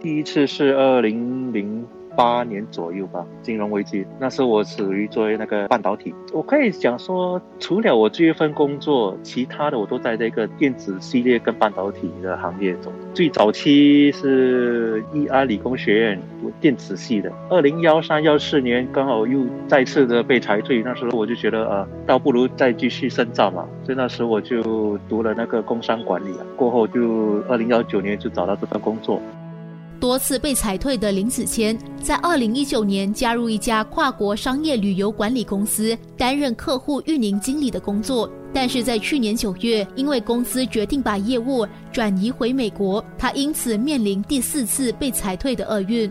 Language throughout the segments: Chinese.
第一次是二零零。八年左右吧，金融危机那时我属于作为那个半导体，我可以讲说，除了我这一份工作，其他的我都在这个电子系列跟半导体的行业中。最早期是义安理工学院电子系的，二零幺三幺四年刚好又再次的被裁退，那时候我就觉得呃，倒不如再继续深造嘛，所以那时我就读了那个工商管理啊，过后就二零幺九年就找到这份工作。多次被裁退的林子谦，在二零一九年加入一家跨国商业旅游管理公司，担任客户运营经理的工作。但是在去年九月，因为公司决定把业务转移回美国，他因此面临第四次被裁退的厄运。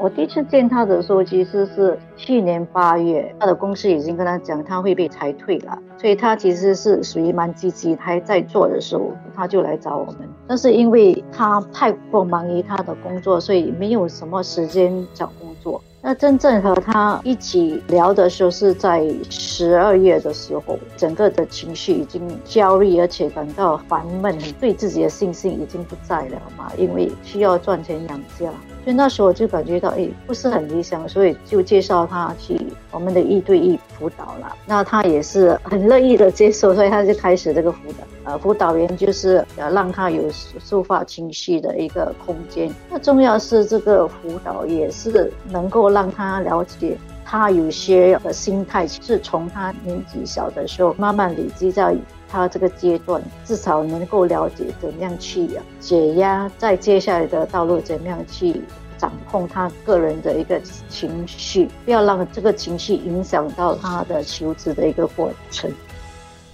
我第一次见他的时候，其实是去年八月，他的公司已经跟他讲他会被裁退了，所以他其实是属于蛮积极，还在做的时候，他就来找我们。但是因为他太过忙于他的工作，所以没有什么时间找工作。那真正和他一起聊的时候，是在十二月的时候，整个的情绪已经焦虑，而且感到烦闷，对自己的信心已经不在了嘛，因为需要赚钱养家。所以那时候就感觉到，哎，不是很理想，所以就介绍他去我们的一对一辅导了。那他也是很乐意的接受，所以他就开始这个辅导。呃，辅导员就是要让他有抒发情绪的一个空间。那重要是这个辅导也是能够让他了解，他有些的心态是从他年纪小的时候慢慢累积在他这个阶段，至少能够了解怎样去解压，在接下来的道路怎样去掌控他个人的一个情绪，不要让这个情绪影响到他的求职的一个过程。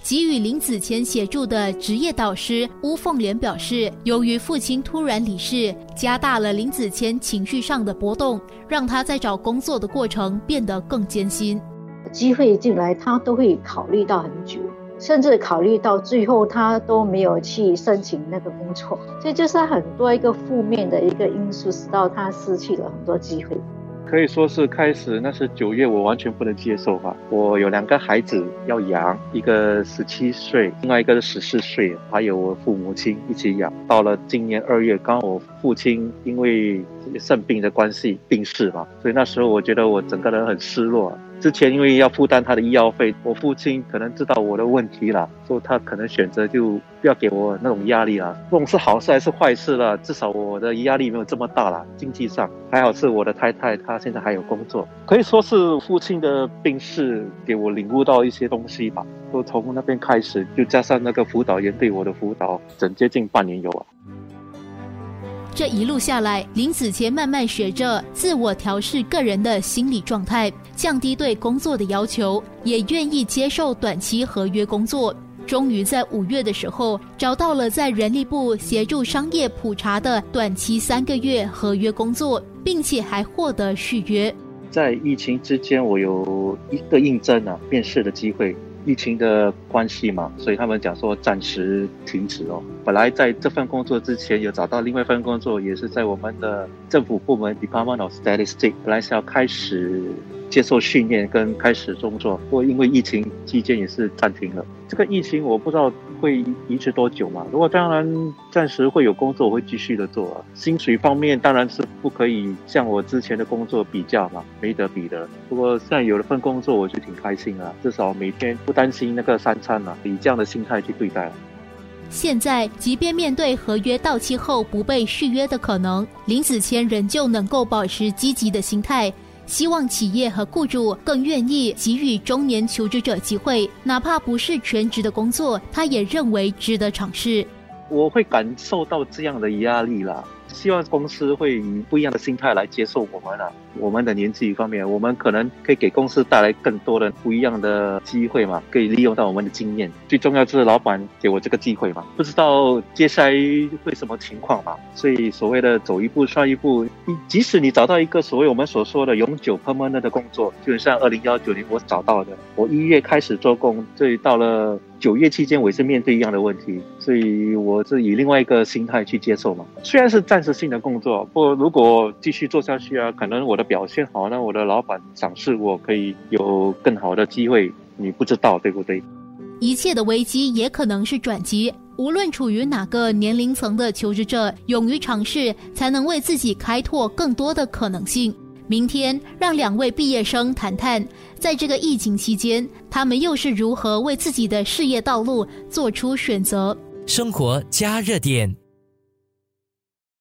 给予林子谦协助的职业导师巫凤莲表示，由于父亲突然离世，加大了林子谦情绪上的波动，让他在找工作的过程变得更艰辛。机会进来，他都会考虑到很久，甚至考虑到最后他都没有去申请那个工作，所以就是很多一个负面的一个因素，使到他失去了很多机会。可以说是开始，那是九月，我完全不能接受吧。我有两个孩子要养，一个十七岁，另外一个是十四岁，还有我父母亲一起养。到了今年二月，刚好我父亲因为肾病的关系病逝嘛，所以那时候我觉得我整个人很失落。之前因为要负担他的医药费，我父亲可能知道我的问题了，所以他可能选择就不要给我那种压力了。不管是好事还是坏事了，至少我的压力没有这么大了。经济上还好是我的太太，她现在还有工作，可以说是父亲的病逝给我领悟到一些东西吧。就从那边开始，就加上那个辅导员对我的辅导，整接近半年有了。这一路下来，林子谦慢慢学着自我调试个人的心理状态，降低对工作的要求，也愿意接受短期合约工作。终于在五月的时候，找到了在人力部协助商业普查的短期三个月合约工作，并且还获得续约。在疫情之间，我有一个应征啊面试的机会。疫情的关系嘛，所以他们讲说暂时停止哦。本来在这份工作之前有找到另外一份工作，也是在我们的政府部门 Department of Statistics，本来是要开始。接受训练跟开始工作，不过因为疫情期间也是暂停了。这个疫情我不知道会维持多久嘛。如果当然暂时会有工作，我会继续的做。薪水方面当然是不可以像我之前的工作比较嘛，没得比的。不过现在有了份工作，我就挺开心啊，至少每天不担心那个三餐了，以这样的心态去对待。现在，即便面对合约到期后不被续约的可能，林子谦仍旧能够保持积极的心态。希望企业和雇主更愿意给予中年求职者机会，哪怕不是全职的工作，他也认为值得尝试。我会感受到这样的压力啦。希望公司会以不一样的心态来接受我们啊。我们的年纪方面，我们可能可以给公司带来更多的不一样的机会嘛，可以利用到我们的经验。最重要就是老板给我这个机会嘛，不知道接下来会什么情况嘛。所以所谓的走一步算一步，即使你找到一个所谓我们所说的永久 permanent 的工作，就像二零幺九年我找到的，我一月开始做工，这里到了。九月期间，我也是面对一样的问题，所以我是以另外一个心态去接受嘛。虽然是暂时性的工作，不如果继续做下去啊，可能我的表现好，那我的老板赏识我，可以有更好的机会，你不知道对不对？一切的危机也可能是转机。无论处于哪个年龄层的求职者，勇于尝试，才能为自己开拓更多的可能性。明天，让两位毕业生谈谈，在这个疫情期间，他们又是如何为自己的事业道路做出选择。生活加热点。